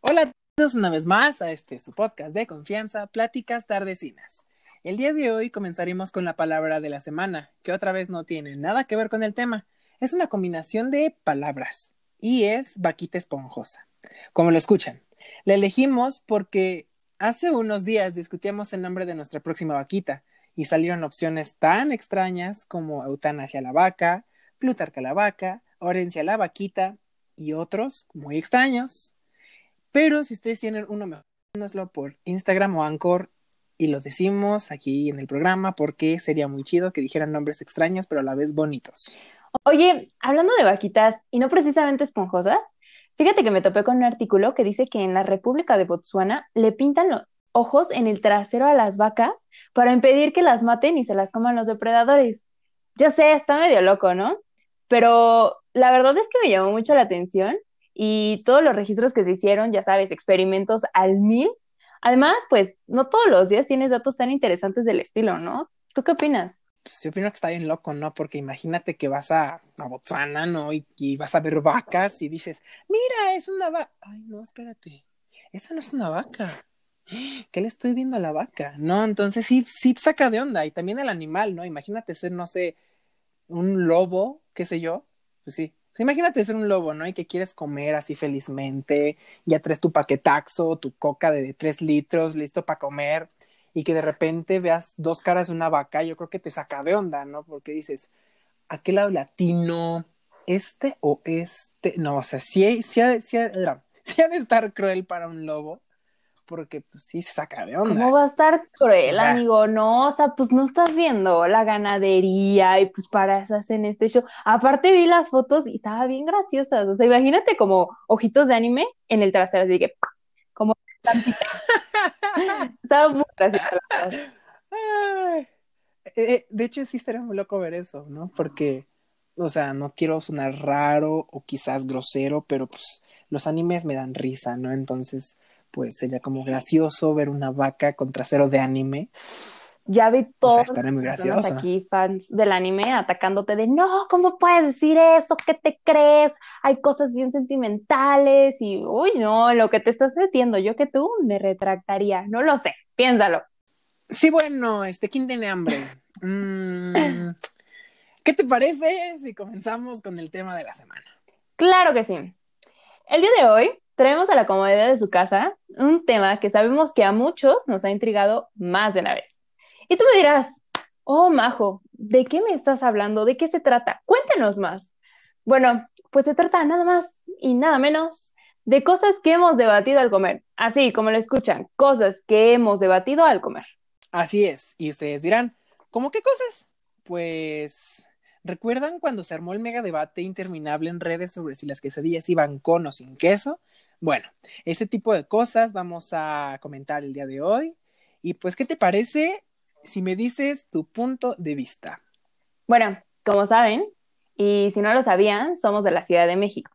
Hola a todos una vez más a este su podcast de confianza, Pláticas Tardecinas. El día de hoy comenzaremos con la palabra de la semana, que otra vez no tiene nada que ver con el tema. Es una combinación de palabras y es vaquita esponjosa. Como lo escuchan, la elegimos porque hace unos días discutíamos el nombre de nuestra próxima vaquita y salieron opciones tan extrañas como Eutanasia la vaca, Plutarca la vaca, Orencia la vaquita y otros muy extraños. Pero si ustedes tienen uno mejor, por Instagram o Anchor y lo decimos aquí en el programa porque sería muy chido que dijeran nombres extraños pero a la vez bonitos. Oye, hablando de vaquitas y no precisamente esponjosas, fíjate que me topé con un artículo que dice que en la República de Botsuana le pintan los ojos en el trasero a las vacas para impedir que las maten y se las coman los depredadores. Ya sé, está medio loco, ¿no? Pero la verdad es que me llamó mucho la atención y todos los registros que se hicieron, ya sabes, experimentos al mil. Además, pues no todos los días tienes datos tan interesantes del estilo, ¿no? ¿Tú qué opinas? Pues yo opino que está bien loco, ¿no? Porque imagínate que vas a, a Botswana, ¿no? Y, y, vas a ver vacas y dices, mira, es una vaca. Ay, no, espérate. Esa no es una vaca. ¿Qué le estoy viendo a la vaca? No, entonces sí, sí saca de onda. Y también el animal, ¿no? Imagínate ser, no sé, un lobo, qué sé yo. Pues sí. Imagínate ser un lobo, ¿no? Y que quieres comer así felizmente, ya traes tu paquetaxo, tu coca de tres litros, listo para comer, y que de repente veas dos caras de una vaca, yo creo que te saca de onda, ¿no? Porque dices, ¿a qué lado latino? ¿Este o este? No, o sea, sí, sí, sí, sí ha de estar cruel para un lobo porque pues sí se saca de onda. ¿Cómo va a estar cruel, o sea, amigo? No, o sea, pues no estás viendo la ganadería y pues para eso hacen este show. Aparte vi las fotos y estaba bien graciosas. O sea, imagínate como ojitos de anime en el trasero, así que como estaba muy graciosa. Eh, de hecho, sí estaría muy loco ver eso, ¿no? Porque, o sea, no quiero sonar raro o quizás grosero, pero pues los animes me dan risa, ¿no? Entonces, pues sería como gracioso ver una vaca con traseros de anime. Ya vi todos o sea, muy gracioso. aquí, fans del anime, atacándote de no, ¿cómo puedes decir eso? ¿Qué te crees? Hay cosas bien sentimentales y, uy, no, lo que te estás metiendo, yo que tú me retractaría, no lo sé, piénsalo. Sí, bueno, este, ¿quién tiene hambre? Mm, ¿Qué te parece si comenzamos con el tema de la semana? Claro que sí. El día de hoy traemos a la comodidad de su casa un tema que sabemos que a muchos nos ha intrigado más de una vez. Y tú me dirás, oh, Majo, ¿de qué me estás hablando? ¿De qué se trata? Cuéntanos más. Bueno, pues se trata nada más y nada menos de cosas que hemos debatido al comer. Así como lo escuchan, cosas que hemos debatido al comer. Así es. Y ustedes dirán, ¿cómo qué cosas? Pues ¿Recuerdan cuando se armó el mega debate interminable en redes sobre si las quesadillas iban con o sin queso? Bueno, ese tipo de cosas vamos a comentar el día de hoy. Y pues, ¿qué te parece si me dices tu punto de vista? Bueno, como saben, y si no lo sabían, somos de la Ciudad de México.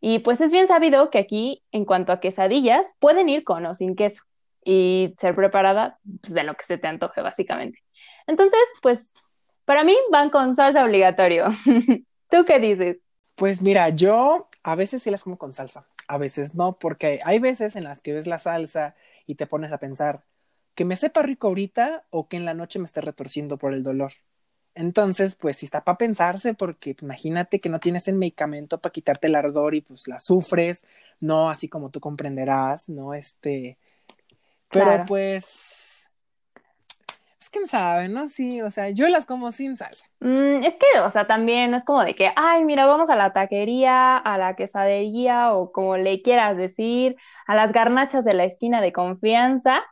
Y pues es bien sabido que aquí, en cuanto a quesadillas, pueden ir con o sin queso y ser preparada pues, de lo que se te antoje, básicamente. Entonces, pues para mí van con salsa obligatorio. ¿Tú qué dices? Pues mira, yo a veces sí las como con salsa, a veces no, porque hay veces en las que ves la salsa y te pones a pensar que me sepa rico ahorita o que en la noche me esté retorciendo por el dolor. Entonces, pues sí está para pensarse, porque imagínate que no tienes el medicamento para quitarte el ardor y pues la sufres, no así como tú comprenderás, ¿no? Este. Pero claro. pues pues quién sabe, ¿no? Sí, o sea, yo las como sin salsa. Mm, es que, o sea, también es como de que, ay, mira, vamos a la taquería, a la quesadería o como le quieras decir, a las garnachas de la esquina de confianza.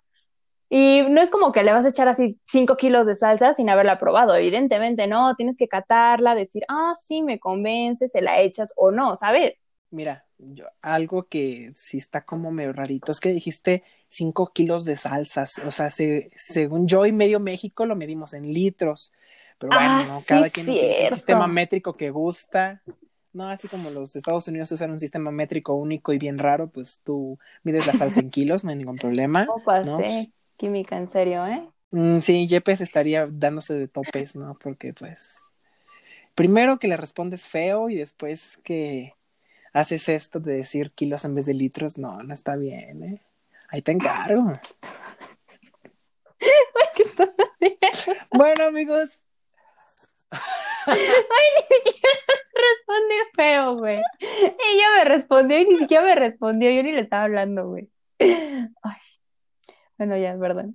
Y no es como que le vas a echar así cinco kilos de salsa sin haberla probado, evidentemente, ¿no? Tienes que catarla, decir, ah, sí, me convence, se la echas o no, ¿sabes? Mira, yo, algo que sí está como medio rarito es que dijiste cinco kilos de salsas. O sea, se, según yo y medio México lo medimos en litros. Pero bueno, ah, ¿no? cada sí, quien utiliza el sistema métrico que gusta. No, así como los Estados Unidos usan un sistema métrico único y bien raro, pues tú mides la salsa en kilos, no hay ningún problema. ¿no? sí, química, en serio, ¿eh? Mm, sí, Yepes estaría dándose de topes, ¿no? Porque pues primero que le respondes feo y después que haces esto de decir kilos en vez de litros, no, no está bien, ¿eh? Ahí te encargo. bueno, amigos. Ay, ni siquiera respondió feo, güey. Ella me respondió y ni siquiera me respondió. Yo ni le estaba hablando, güey. Ay. Bueno, ya, es verdad.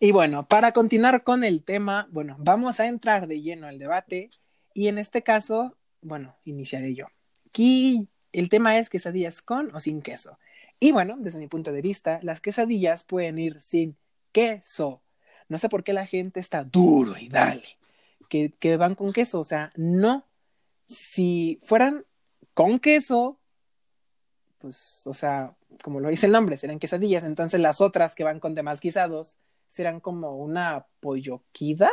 Y bueno, para continuar con el tema, bueno, vamos a entrar de lleno al debate y en este caso, bueno, iniciaré yo. Aquí el tema es quesadillas con o sin queso. Y bueno, desde mi punto de vista, las quesadillas pueden ir sin queso. No sé por qué la gente está duro y dale, que, que van con queso. O sea, no. Si fueran con queso, pues, o sea, como lo dice el nombre, serán quesadillas. Entonces las otras que van con demás guisados serán como una polloquida,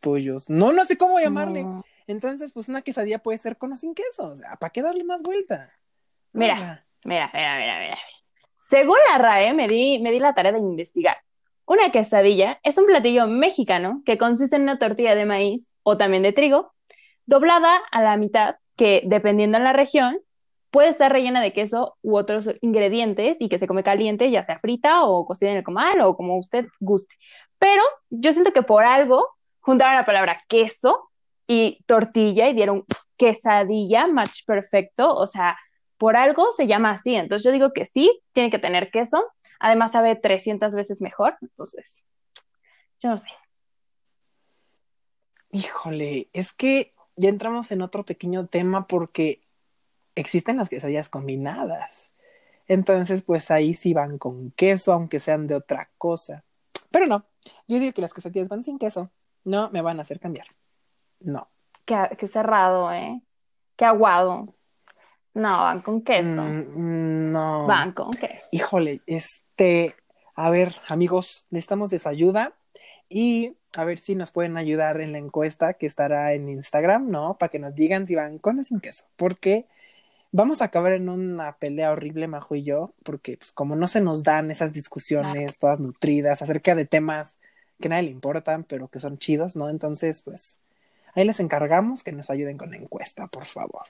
pollos. No, no sé cómo llamarle. No. Entonces, pues una quesadilla puede ser con o sin queso. O sea, ¿para qué darle más vuelta? Mira, Oiga. mira, mira, mira, mira. Según la RAE, me di, me di la tarea de investigar. Una quesadilla es un platillo mexicano que consiste en una tortilla de maíz o también de trigo, doblada a la mitad, que dependiendo en la región, puede estar rellena de queso u otros ingredientes y que se come caliente, ya sea frita o cocida en el comal o como usted guste. Pero yo siento que por algo juntaron la palabra queso y tortilla y dieron quesadilla, match perfecto, o sea, por algo se llama así. Entonces yo digo que sí, tiene que tener queso. Además sabe 300 veces mejor. Entonces, yo no sé. Híjole, es que ya entramos en otro pequeño tema porque existen las quesadillas combinadas. Entonces, pues ahí sí van con queso, aunque sean de otra cosa. Pero no, yo digo que las quesadillas van sin queso. No me van a hacer cambiar. No. Qué, qué cerrado, ¿eh? Qué aguado. No, van con queso. Mm, no. Van con queso. Híjole, este, a ver, amigos, necesitamos de su ayuda y a ver si nos pueden ayudar en la encuesta que estará en Instagram, ¿no? Para que nos digan si van con o sin queso, porque vamos a acabar en una pelea horrible, Majo y yo, porque pues como no se nos dan esas discusiones todas nutridas acerca de temas que a nadie le importan, pero que son chidos, ¿no? Entonces, pues ahí les encargamos que nos ayuden con la encuesta, por favor.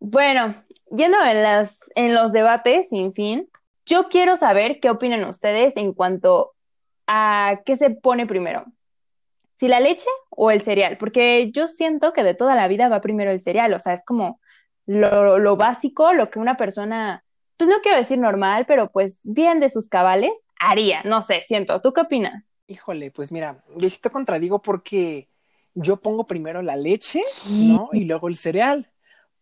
Bueno, yendo en, las, en los debates sin fin, yo quiero saber qué opinan ustedes en cuanto a qué se pone primero, si la leche o el cereal, porque yo siento que de toda la vida va primero el cereal, o sea, es como lo, lo básico, lo que una persona, pues no quiero decir normal, pero pues bien de sus cabales, haría, no sé, siento, ¿tú qué opinas? Híjole, pues mira, yo sí te contradigo porque yo pongo primero la leche, ¿no? Y luego el cereal.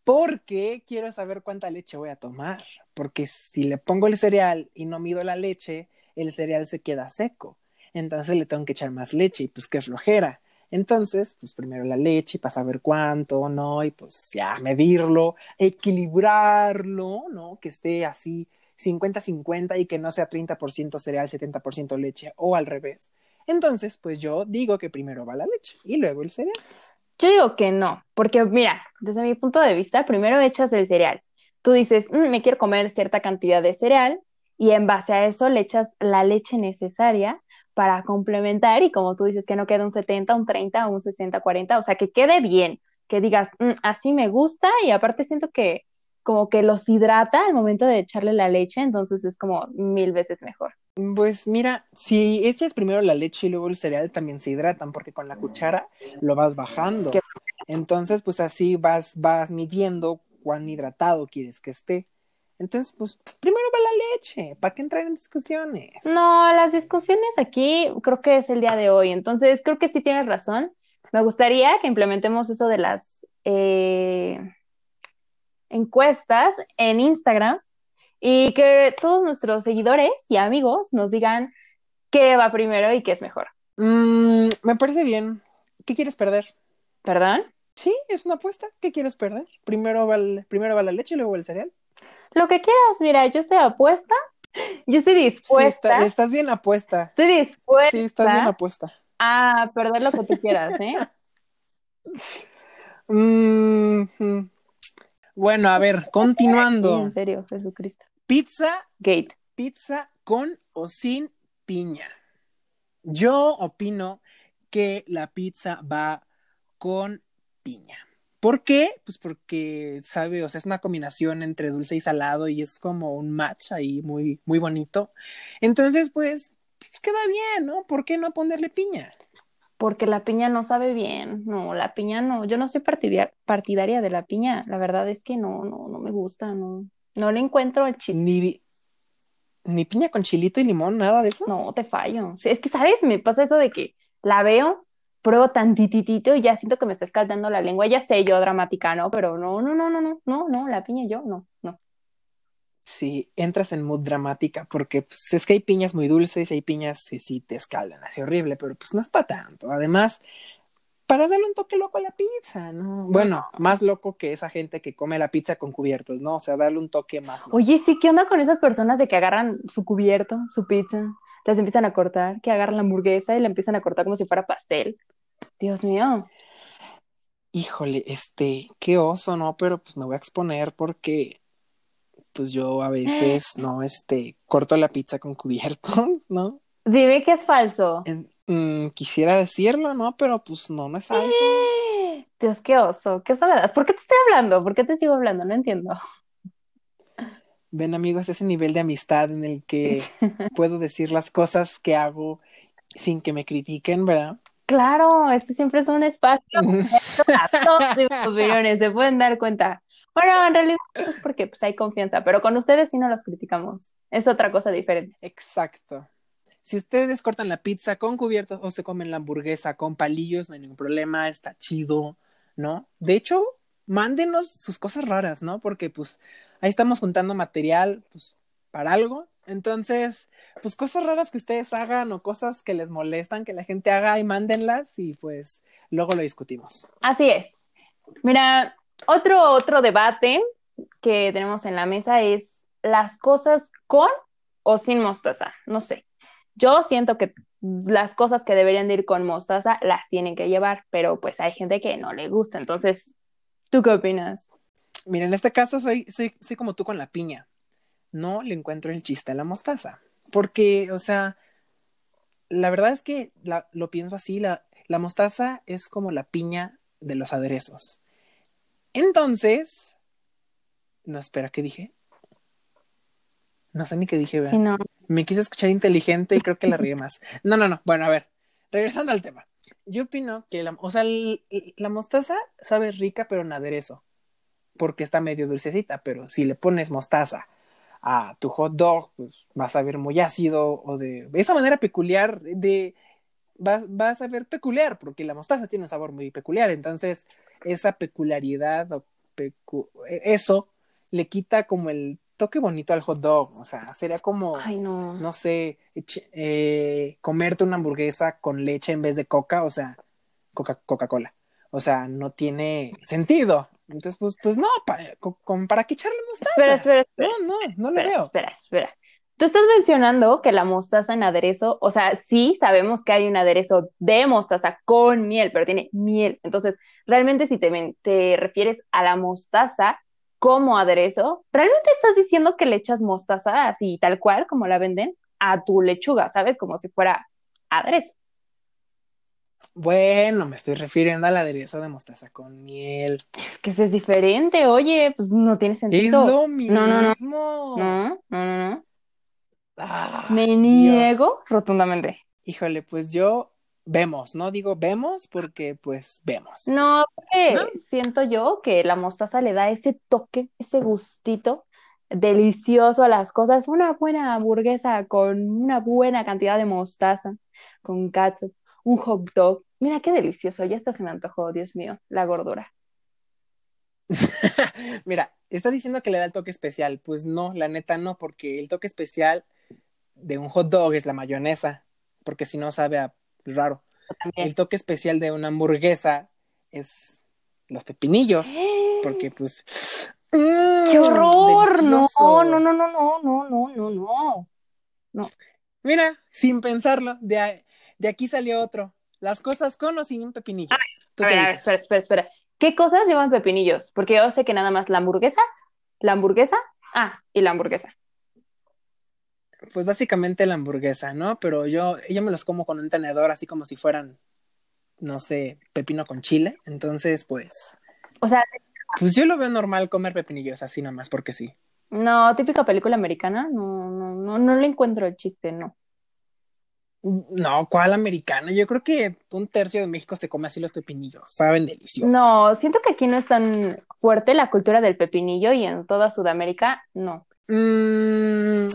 Porque quiero saber cuánta leche voy a tomar. Porque si le pongo el cereal y no mido la leche, el cereal se queda seco. Entonces le tengo que echar más leche y pues qué flojera. Entonces, pues primero la leche para saber cuánto, ¿no? Y pues ya medirlo, equilibrarlo, ¿no? Que esté así 50-50 y que no sea 30% cereal, 70% leche o al revés. Entonces, pues yo digo que primero va la leche y luego el cereal. Yo digo que no, porque mira, desde mi punto de vista, primero echas el cereal. Tú dices, "Mm, me quiero comer cierta cantidad de cereal y en base a eso le echas la leche necesaria para complementar y como tú dices, que no quede un 70, un 30, un 60, 40, o sea, que quede bien, que digas, "Mm, así me gusta y aparte siento que como que los hidrata al momento de echarle la leche, entonces es como mil veces mejor. Pues mira, si echas primero la leche y luego el cereal, también se hidratan, porque con la cuchara lo vas bajando. Entonces, pues así vas, vas midiendo cuán hidratado quieres que esté. Entonces, pues primero va la leche, ¿para qué entrar en discusiones? No, las discusiones aquí creo que es el día de hoy, entonces creo que sí tienes razón. Me gustaría que implementemos eso de las eh, encuestas en Instagram y que todos nuestros seguidores y amigos nos digan qué va primero y qué es mejor. Mm, me parece bien. ¿Qué quieres perder? ¿Perdón? Sí, es una apuesta. ¿Qué quieres perder? Primero va, el- primero va la leche y luego el cereal. Lo que quieras, mira, yo estoy apuesta, yo estoy Sí, dispuesta, está- estás bien apuesta. estoy dispuesta Sí, estás bien apuesta. a perder lo que tú quieras, ¿eh? Mm, mm. Bueno, a ver, Sí, continuando. en serio, Jesucristo. Pizza, Gate. pizza con o sin piña. Yo opino que la pizza va con piña. ¿Por qué? Pues porque, sabe, o sea, es una combinación entre dulce y salado y es como un match ahí muy, muy bonito. Entonces, pues, pues queda bien, ¿no? ¿Por qué no ponerle piña? Porque la piña no sabe bien. No, la piña no. Yo no soy partidaria, partidaria de la piña. La verdad es que no, no, no me gusta, no. No le encuentro el chiste. Ni, ni piña con chilito y limón, nada de eso. No, te fallo. Es que, ¿sabes? Me pasa eso de que la veo, pruebo tantititito y ya siento que me está escaldando la lengua. Ya sé yo dramática, ¿no? Pero no, no, no, no, no, no, no, la piña yo, no, no. Sí, entras en mood dramática porque pues, es que hay piñas muy dulces y hay piñas que sí te escaldan así horrible, pero pues no es para tanto. Además, para darle un toque loco a la pizza, ¿no? Bueno, más loco que esa gente que come la pizza con cubiertos, ¿no? O sea, darle un toque más. loco. Oye, sí, ¿qué onda con esas personas de que agarran su cubierto, su pizza, las empiezan a cortar, que agarran la hamburguesa y la empiezan a cortar como si fuera pastel? Dios mío. Híjole, este, qué oso, ¿no? Pero pues me voy a exponer porque pues yo a veces, ¿no? Este, corto la pizza con cubiertos, ¿no? Dime que es falso. En- mm, quisiera decirlo, ¿no? Pero pues no, no es falso. Dios, qué oso, qué oso me das. ¿Por qué te estoy hablando? ¿Por qué te sigo hablando? No entiendo. Ven, amigos, ese nivel de amistad en el que puedo decir las cosas que hago sin que me critiquen, ¿verdad? Claro, este siempre es un espacio opiniones, se pueden dar cuenta. Bueno, en realidad es porque pues, hay confianza, pero con ustedes sí no los criticamos. Es otra cosa diferente. Exacto. Si ustedes cortan la pizza con cubiertos o se comen la hamburguesa con palillos, no hay ningún problema, está chido, ¿no? De hecho, mándenos sus cosas raras, ¿no? Porque pues ahí estamos juntando material pues para algo. Entonces, pues cosas raras que ustedes hagan o cosas que les molestan que la gente haga y mándenlas y pues luego lo discutimos. Así es. Mira, otro, otro debate que tenemos en la mesa es las cosas con o sin mostaza. No sé. Yo siento que las cosas que deberían de ir con mostaza las tienen que llevar, pero pues hay gente que no le gusta. Entonces, ¿tú qué opinas? Mira, en este caso soy, soy, soy como tú con la piña. No le encuentro el chiste a la mostaza. Porque, o sea, la verdad es que la- lo pienso así, la, la mostaza es como la piña de los aderezos. Entonces, no, espera, ¿qué dije? No sé ni qué dije, ¿verdad? Si no, Me quise escuchar inteligente y creo que la regué más. No, no, no. Bueno, a ver, regresando al tema. Yo opino que la, o sea, el- la mostaza sabe rica, pero en aderezo, porque está medio dulcecita, pero si le pones mostaza a tu hot dog, pues vas a ver muy ácido o de esa manera peculiar de vas, vas a ver peculiar, porque la mostaza tiene un sabor muy peculiar, entonces esa peculiaridad o pecu- eso le quita como el toque bonito al hot dog, o sea, sería como ay no. no sé, eh, comerte una hamburguesa con leche en vez de coca, o sea, Coca- Coca-Cola. O sea, no tiene sentido. Entonces, pues, pues no, para, con- ¿para qué echarle mostaza? Espera, espera, espera. No, no, no lo espera, veo. espera, espera. Tú estás mencionando que la mostaza en aderezo, o sea, sí sabemos que hay un aderezo de mostaza con miel, pero tiene miel. Entonces, realmente si te, refieres a la mostaza como aderezo, ¿realmente estás diciendo que le echas mostaza así tal cual como la venden a tu lechuga, ¿sabes? Como si fuera aderezo. Bueno, me estoy refiriendo al aderezo de mostaza con miel. Es que eso es diferente, oye, pues no tiene Es sentido. lo mismo. No, no, no. No, no, no, no. Ah, Me Dios. niego rotundamente. Híjole, pues yo vemos, no digo vemos porque pues vemos. No, porque ¿No? siento yo que la mostaza le da ese toque, ese gustito delicioso a las cosas. Una buena hamburguesa con una buena cantidad de mostaza, con ketchup, un hot dog. Mira qué delicioso, ya hasta se me antojó, Dios mío, la gordura. Mira, está diciendo que le da el toque especial. Pues no, la neta no, porque el toque especial de un hot dog es la mayonesa, porque si no sabe a raro. También. El toque especial de una hamburguesa es los pepinillos, porque pues... ¡mm! ¡Qué horror! No, no, no, no, no, no, no, no, no. Mira, sin pensarlo, de, a- de aquí salió otro. Las cosas con o sin pepinillos. ¿Tú A qué ver, a ver, dices? espera, espera, espera. ¿Qué cosas llevan pepinillos? Porque yo sé que nada más la hamburguesa, la hamburguesa, ah, y la hamburguesa. Pues básicamente la hamburguesa, ¿no? Pero yo, yo me los como con un tenedor, así como si fueran, no sé, pepino con chile. Entonces, pues. O sea, Pues yo lo veo normal comer pepinillos así nomás, porque sí. no, típica película americana, no, no, no, no le encuentro el chiste, no. No, ¿cuál americana? Yo creo que un tercio de México se come así los pepinillos. Saben deliciosos. No, siento que aquí no es tan fuerte la cultura del pepinillo y en toda Sudamérica, no. Mm,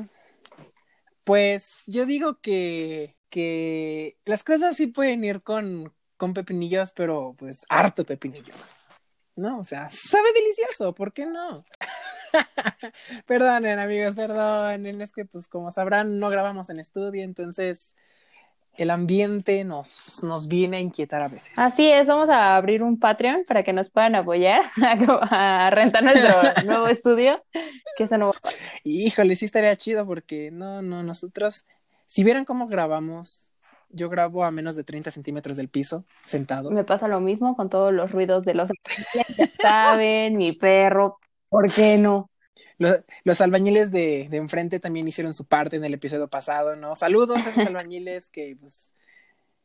pues yo digo que, que las cosas sí pueden ir con, con pepinillos, pero pues harto pepinillo. ¿No? O sea, sabe delicioso, ¿por qué no? Perdonen, amigos, perdonen. Es que, pues, como sabrán, no grabamos en estudio, entonces el ambiente nos, nos viene a inquietar a veces. Así es, vamos a abrir un Patreon para que nos puedan apoyar a, a rentar nuestro nuevo estudio, que eso no va a. Híjole, sí estaría chido porque no, no, nosotros, si vieran cómo grabamos, yo grabo a menos de 30 centímetros del piso, sentado. Me pasa lo mismo con todos los ruidos de los saben, mi perro, ¿por qué no? Los, los albañiles de, de enfrente también hicieron su parte en el episodio pasado, ¿no? Saludos a esos albañiles que pues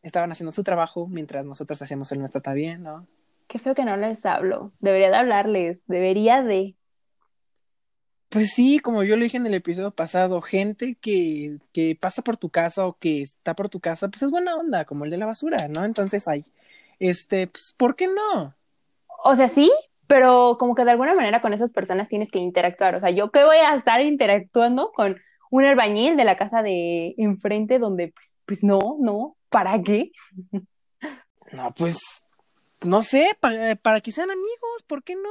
estaban haciendo su trabajo mientras nosotros hacíamos el nuestro también, ¿no? Qué feo que no les hablo. Debería de hablarles, debería de. Pues sí, como yo lo dije en el episodio pasado, gente que, que pasa por tu casa o que está por tu casa, pues es buena onda, como el de la basura, ¿no? Entonces, ay, este, pues, ¿por qué no? O sea, sí, pero como que de alguna manera con esas personas tienes que interactuar. O sea, yo qué voy a estar interactuando con un albañil de la casa de enfrente donde, pues, pues no, no, ¿para qué? No, pues, no sé, para, para que sean amigos, ¿por qué no?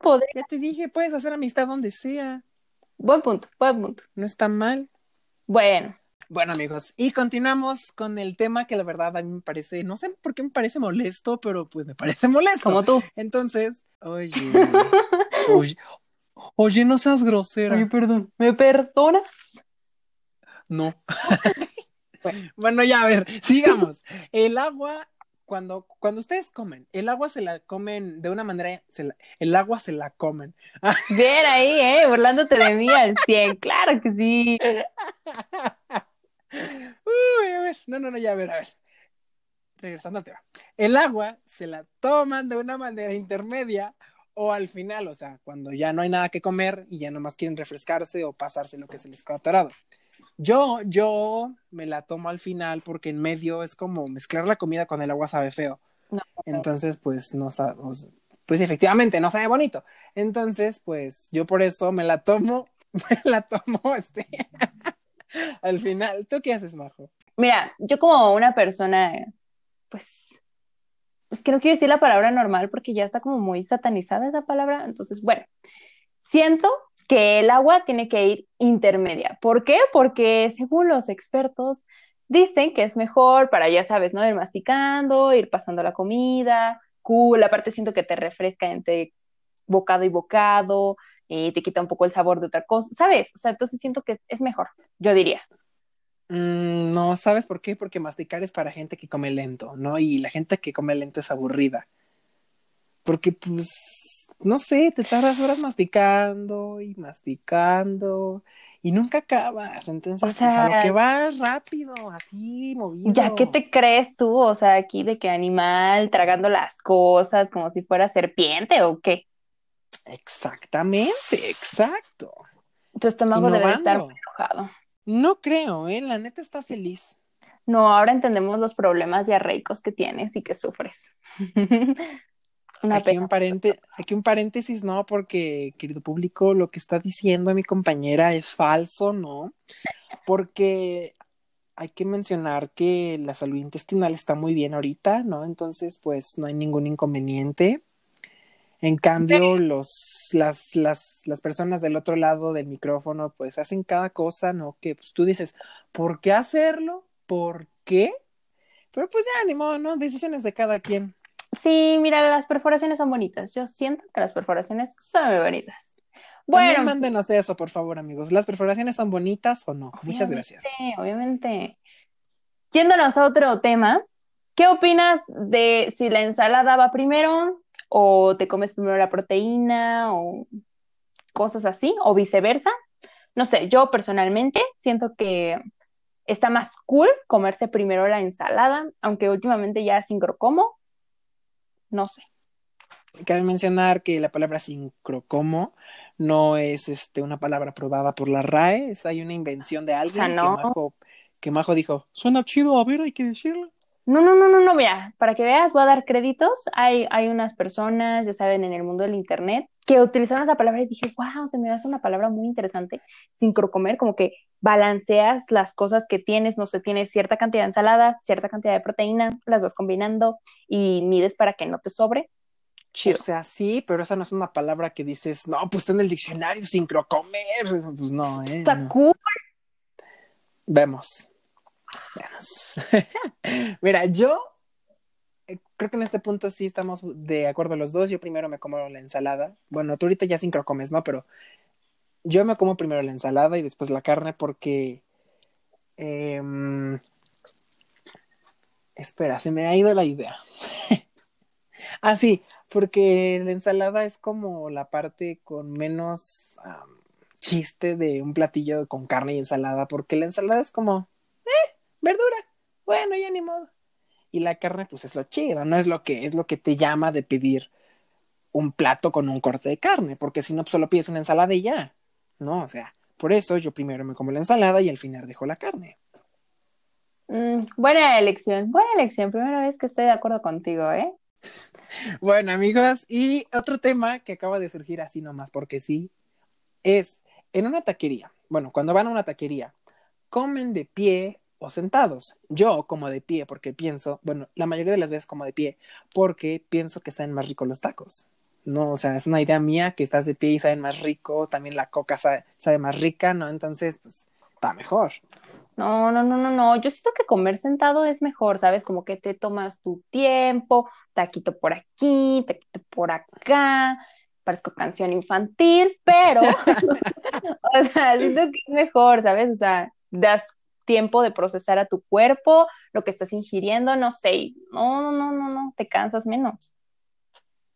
Podría- Ya te dije, puedes hacer amistad donde sea, Buen punto, buen punto. no está mal. Bueno, Bueno, amigos, y continuamos con el tema que la verdad a mí me parece, no sé por qué me parece molesto, pero pues me parece molesto. como tú. Entonces, oye, oye, oye, no seas grosera. Oye, perdón, ¿me perdonas? No. Bueno. Bueno, ya a ver, sigamos. El agua, cuando, cuando ustedes comen, el agua se la comen de una manera, se la- el agua se la comen. Bien ahí, ¿eh? Burlándote de mí al 100, claro que sí. Uy, a ver, no, no, no, ya a ver, a ver. Regresando al tema. El agua se la toman de una manera intermedia o al final, o sea, cuando ya no hay nada que comer y ya nomás quieren refrescarse o pasarse lo que se les quedó atorado. Yo, yo me la tomo al final porque en medio es como mezclar la comida con el agua sabe feo. No. Entonces, pues no sabe, o sea, pues efectivamente no sabe bonito. Entonces, pues yo por eso me la tomo, me la tomo este al final. ¿Tú qué haces, Majo? Mira, yo como una persona, pues, es que no quiero decir la palabra normal porque ya está como muy satanizada esa palabra. Entonces, bueno, siento que el agua tiene que ir intermedia. ¿Por qué? Porque según los expertos dicen que es mejor para, ya sabes, ¿no? Ir masticando, ir pasando la comida, cool, aparte siento que te refresca entre bocado y bocado, y te quita un poco el sabor de otra cosa, ¿sabes? O sea, entonces siento que es mejor, yo diría. Mm, no, ¿sabes por qué? Porque masticar es para gente que come lento, ¿no? Y la gente que come lento es aburrida. Porque, pues, no sé, te tardas horas masticando y masticando y nunca acabas. Entonces, O pues, a sea- lo que vas rápido, así, movido. Ya, ¿qué te crees tú? O sea, aquí de que animal tragando las cosas como si fuera serpiente o qué? Exactamente, exacto. Tu estómago debe de estar enojado. No creo, ¿eh? La neta está feliz. No, ahora entendemos los problemas diarreicos que tienes y que sufres. Aquí un, aquí un paréntesis, no, porque, querido público, lo que está diciendo mi compañera es falso, ¿no? Porque hay que mencionar que la salud intestinal está muy bien ahorita, ¿no? Entonces, pues no hay ningún inconveniente. En cambio, los, las, las, las personas del otro lado del micrófono, pues hacen cada cosa, ¿no? Que pues tú dices, ¿por qué hacerlo? ¿Por qué? Pero pues ya, ni modo, ¿no? Decisiones de cada quien. Sí, mira, las perforaciones son bonitas. Yo siento que las perforaciones son muy bonitas. También Bueno, mándenos eso, por favor, amigos. ¿Las perforaciones son bonitas o no? Muchas gracias. Obviamente. Yéndonos a otro tema, ¿qué opinas de si la ensalada va primero o te comes primero la proteína o cosas así o viceversa? no sé, yo personalmente siento que está más cool comerse primero la ensalada, aunque últimamente ya sincrocomo, no sé. Cabe mencionar que la palabra sincrocomo no es este, una palabra aprobada por la RAE, es hay una invención de alguien O sea, no. que, Majo, que Majo dijo, suena chido, a ver, hay que decirlo. No, no, no, no, no, mira, para que veas, voy a dar créditos. Hay, hay unas personas, ya saben, en el mundo del internet, que utilizaron esa palabra y dije, wow, se me hace una palabra muy interesante, sincrocomer, como que balanceas las cosas que tienes, no sé, tienes cierta cantidad de ensalada, cierta cantidad de proteína, las vas combinando y mides para que no te sobre. Chido. O sea, sí, pero esa no es una palabra que dices, no, pues está en el diccionario, sincrocomer. Pues no, ¿eh? Está No. cool. Vemos. Mira, yo eh, creo que en este punto sí estamos de acuerdo los dos. Yo primero me como la ensalada. Bueno, tú ahorita ya sincro comes, ¿no? Pero yo me como primero la ensalada y después la carne porque... em, Espera, se me ha ido la idea. ah, sí, porque la ensalada es como la parte con menos chiste de un platillo con carne y ensalada, porque la ensalada es como, verdura, bueno, ya ni modo. Y la carne, pues es lo chido, no es lo que es lo que te llama de pedir un plato con un corte de carne, porque si no, pues solo pides una ensalada y ya, ¿no? O sea, por eso yo primero me como la ensalada y al final dejo la carne. Mm, buena elección, buena elección. Primera vez que estoy de acuerdo contigo, ¿eh? Bueno, amigos, y otro tema que acaba de surgir así nomás, porque sí, es en una taquería. Bueno, cuando van a una taquería, comen de pie o sentados. Yo como de pie porque pienso, bueno, la mayoría de las veces como de pie porque pienso que saben más rico los tacos. No, o sea, es una idea mía que estás de pie y saben más rico, también la coca sabe, sabe más rica, ¿no? Entonces, pues, está mejor. No, no, no, no, no. Yo siento que comer sentado es mejor, ¿sabes? Como que te tomas tu tiempo, taquito por aquí, taquito por acá. Parezco canción infantil, pero, o sea, siento que es mejor, ¿sabes? O sea, das tiempo de procesar a tu cuerpo, lo que estás ingiriendo, no sé. No, no, no, no, no, te cansas menos.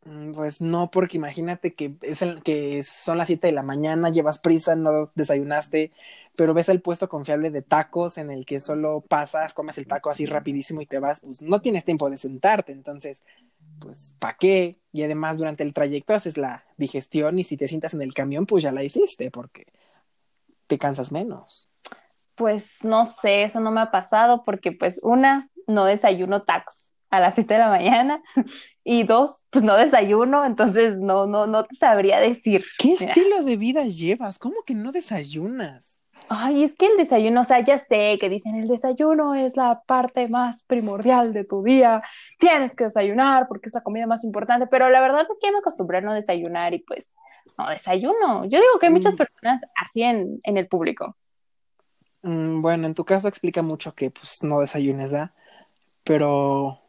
Mm, Pues no, porque imagínate que es el, que son las 7 de la mañana, llevas prisa, no desayunaste, pero ves el puesto confiable de tacos en el que solo pasas, comes el taco así rapidísimo y te vas, pues no tienes tiempo de sentarte, entonces, pues, ¿para qué? Y además durante el trayecto haces la digestión y si te sientas en el camión, pues ya la hiciste, porque te cansas menos. Pues no sé, eso no me ha pasado porque pues una, no desayuno tacos a las 7 de la mañana y dos, pues no desayuno, entonces no, no, no te sabría decir. ¿Qué Mira. estilo de vida llevas? ¿Cómo que no desayunas? Ay, es que el desayuno, o sea, ya sé que dicen el desayuno es la parte más primordial de tu día, tienes que desayunar porque es la comida más importante, pero la verdad es que ya me acostumbré a no desayunar y pues no desayuno. Yo digo que hay muchas Mm. personas así en, en el público. Mm, Bueno, en tu caso explica mucho que pues no desayunes, ¿ah? Pero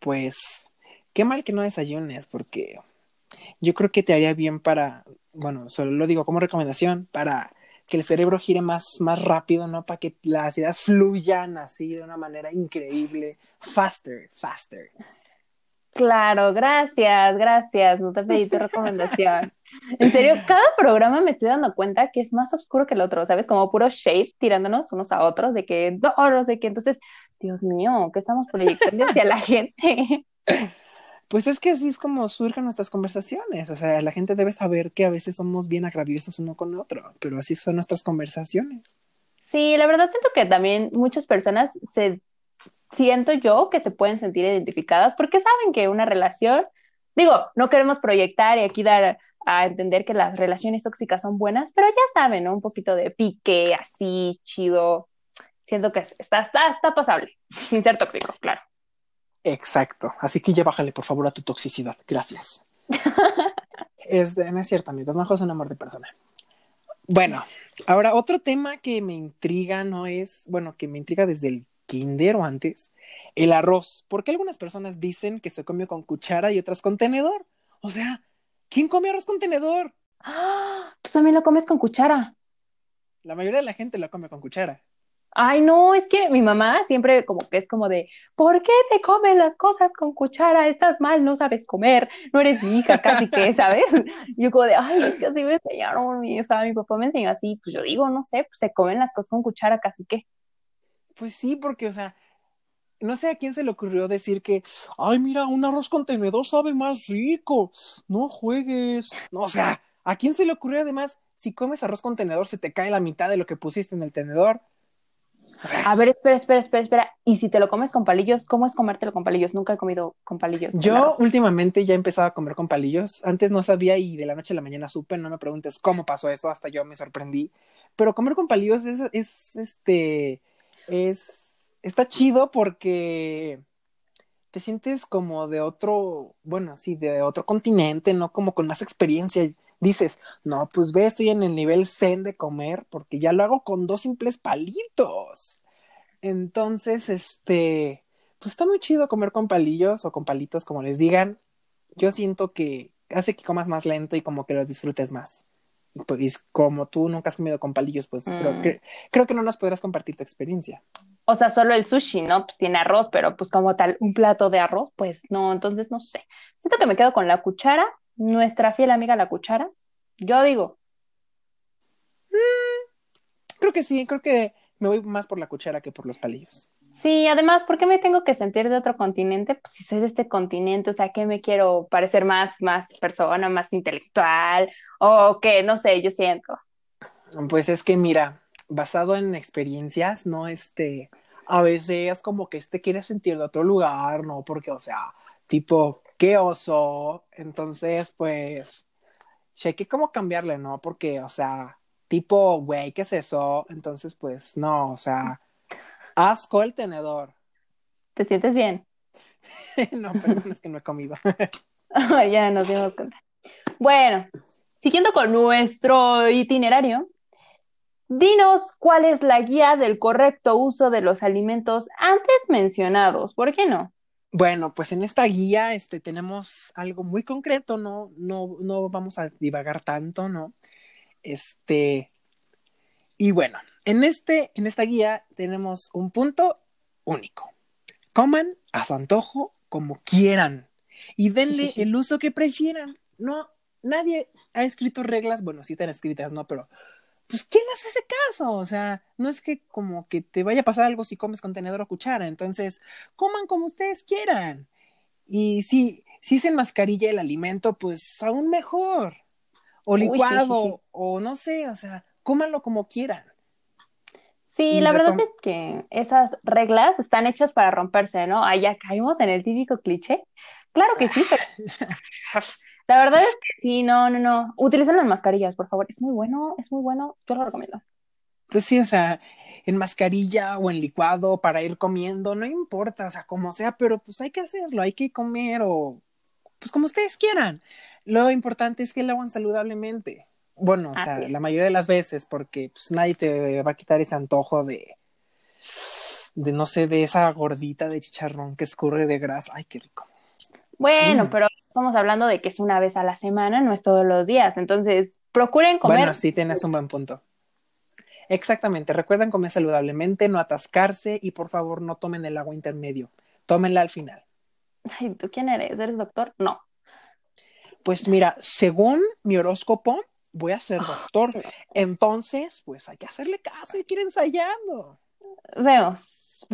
pues qué mal que no desayunes porque yo creo que te haría bien para, bueno, solo lo digo como recomendación, para que el cerebro gire más, más rápido, ¿no? Para que las ideas fluyan así de una manera increíble, faster, faster. Claro, gracias, gracias, no te pedí tu recomendación. En serio, cada programa me estoy dando cuenta que es más oscuro que el otro, ¿sabes? Como puro shade tirándonos unos a otros de que no, no sé qué. Entonces, Dios mío, ¿qué estamos proyectando hacia la gente? Pues es que así es como surgen nuestras conversaciones, o sea, la gente debe saber que a veces somos bien agraviosos uno con otro, pero así son nuestras conversaciones. Sí, la verdad siento que también muchas personas se siento yo que se pueden sentir identificadas porque saben que una relación, digo, no queremos proyectar y aquí dar a entender que las relaciones tóxicas son buenas, pero ya saben, ¿no? Un poquito de pique, así, chido. Siento que está, está, está pasable, sin ser tóxico, claro. Exacto. Así que ya bájale, por favor, a tu toxicidad. Gracias. es, no es cierto, amigos. Majo es un amor de persona. Bueno, ahora otro tema que me intriga no es, bueno, que me intriga desde el kinder o antes, el arroz. ¿Por qué algunas personas dicen que se come con cuchara y otras con tenedor? O sea, ¿quién come arroz con tenedor? ¡Ah! Tú también lo comes con cuchara. La mayoría de la gente lo come con cuchara. Ay, no, es que mi mamá siempre como que es como de, ¿por qué te comen las cosas con cuchara? Estás mal, no sabes comer, no eres mi hija, casi que, ¿sabes? Yo como de, ay, es que así me enseñaron, y, o sea, mi papá me enseñó así, pues yo digo, no sé, pues se comen las cosas con cuchara, casi que. Pues sí, porque, o sea, no sé a quién se le ocurrió decir que, ay, mira, un arroz con tenedor sabe más rico, no juegues. No, o sea, ¿a quién se le ocurrió además, si comes arroz con tenedor, se te cae la mitad de lo que pusiste en el tenedor? A ver, espera, espera, espera, espera. Y si te lo comes con palillos, ¿cómo es comértelo con palillos? Nunca he comido con palillos. Yo últimamente ya he empezado a comer con palillos. Antes no sabía y de la noche a la mañana supe. No me preguntes cómo pasó eso, hasta yo me sorprendí. Pero comer con palillos es, es este, es, está chido porque te sientes como de otro, bueno, sí, de otro continente, ¿no? Como con más experiencia dices, no, pues ve, estoy en el nivel zen de comer porque ya lo hago con dos simples palitos. Entonces, este, pues está muy chido comer con palillos o con palitos, como les digan. Yo siento que hace que comas más lento y como que lo disfrutes más. Y pues como tú nunca has comido con palillos, pues creo, mm. que, creo que no nos podrás compartir tu experiencia. O sea, solo el sushi, ¿no? Pues tiene arroz, pero pues como tal, un plato de arroz, pues no, entonces no sé. Siento que me quedo con la cuchara nuestra fiel amiga la cuchara? Yo digo. Mm, creo que sí, creo que me voy más por la cuchara que por los palillos. Sí, además, ¿por qué me tengo que sentir de otro continente? Pues si soy de este continente, o sea, ¿qué me quiero parecer más, más persona, más intelectual? O qué, no sé, yo siento. Pues es que mira, basado en experiencias, ¿no? Este, a veces como que este quiere sentir de otro lugar, ¿no? Porque, o sea, tipo, qué oso. Entonces, pues, hay que como cambiarle, ¿no? Porque, o sea, tipo, güey, ¿qué es eso? Entonces, pues, no, o sea, asco el tenedor. ¿Te sientes bien? no, perdón, es que no he comido. ya nos dimos cuenta. Bueno, siguiendo con nuestro itinerario, dinos cuál es la guía del correcto uso de los alimentos antes mencionados. ¿Por qué no? Bueno, pues en esta guía este, tenemos algo muy concreto, no, no, no vamos a divagar tanto, ¿no? Este, y bueno, en, este, en esta guía tenemos un punto único. Coman a su antojo como quieran y denle el uso que prefieran. No, nadie ha escrito reglas, bueno, sí están escritas, ¿no? Pero pues ¿quién hace ese caso? O sea, no es que como que te vaya a pasar algo si comes con tenedor o cuchara, entonces coman como ustedes quieran. Y si, si es en mascarilla el alimento, pues aún mejor. O licuado, o no sé, o sea, cómanlo como quieran. Sí, la verdad es que esas reglas están hechas para romperse, ¿no? Allá caímos en el típico cliché. Claro que sí, pero La verdad es que sí, no, no, no. Utilicen las mascarillas, por favor. Es muy bueno, es muy bueno. Yo lo recomiendo. Pues sí, o sea, en mascarilla o en licuado para ir comiendo, no importa, o sea, como sea, pero pues hay que hacerlo, hay que comer o pues como ustedes quieran. Lo importante es que lo hagan saludablemente. Bueno, o sea, la mayoría de las veces, porque pues nadie te va a quitar ese antojo de, de no sé, de esa gordita de chicharrón que escurre de grasa. Ay, qué rico. Bueno, mm. pero estamos hablando de que es una vez a la semana, no es todos los días. Entonces, procuren comer. Bueno, sí, tienes un buen punto. Exactamente. Recuerden comer saludablemente, no atascarse y por favor no tomen el agua intermedio. Tómenla al final. Ay, ¿tú quién eres? ¿Eres doctor? No. Pues mira, según mi horóscopo, voy a ser doctor. Entonces, pues hay que hacerle caso y ir ensayando. Vemos.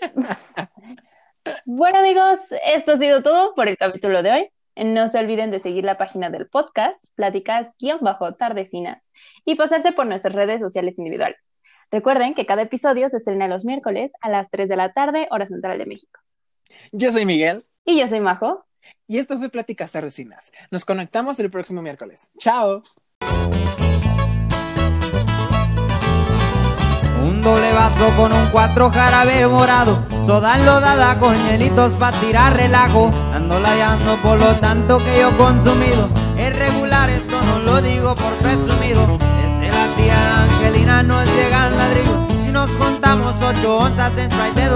bueno, amigos, esto ha sido todo por el capítulo de hoy. No se olviden de seguir la página del podcast, pláticas-tardecinas, y pasarse por nuestras redes sociales individuales. Recuerden que cada episodio se estrena los miércoles a las 3 de la tarde, hora central de México. Yo soy Miguel. Y yo soy Majo. Y esto fue Pláticas Tardecinas. Nos conectamos el próximo miércoles. ¡Chao! doble vaso con un cuatro jarabe morado, soda enlodada con hielitos para tirar relajo. Ando ladeando por lo tanto que yo consumido. Es regular, esto no lo digo por presumido. Desde la tía Angelina nos llegan ladrillos. Si nos contamos ocho onzas en trae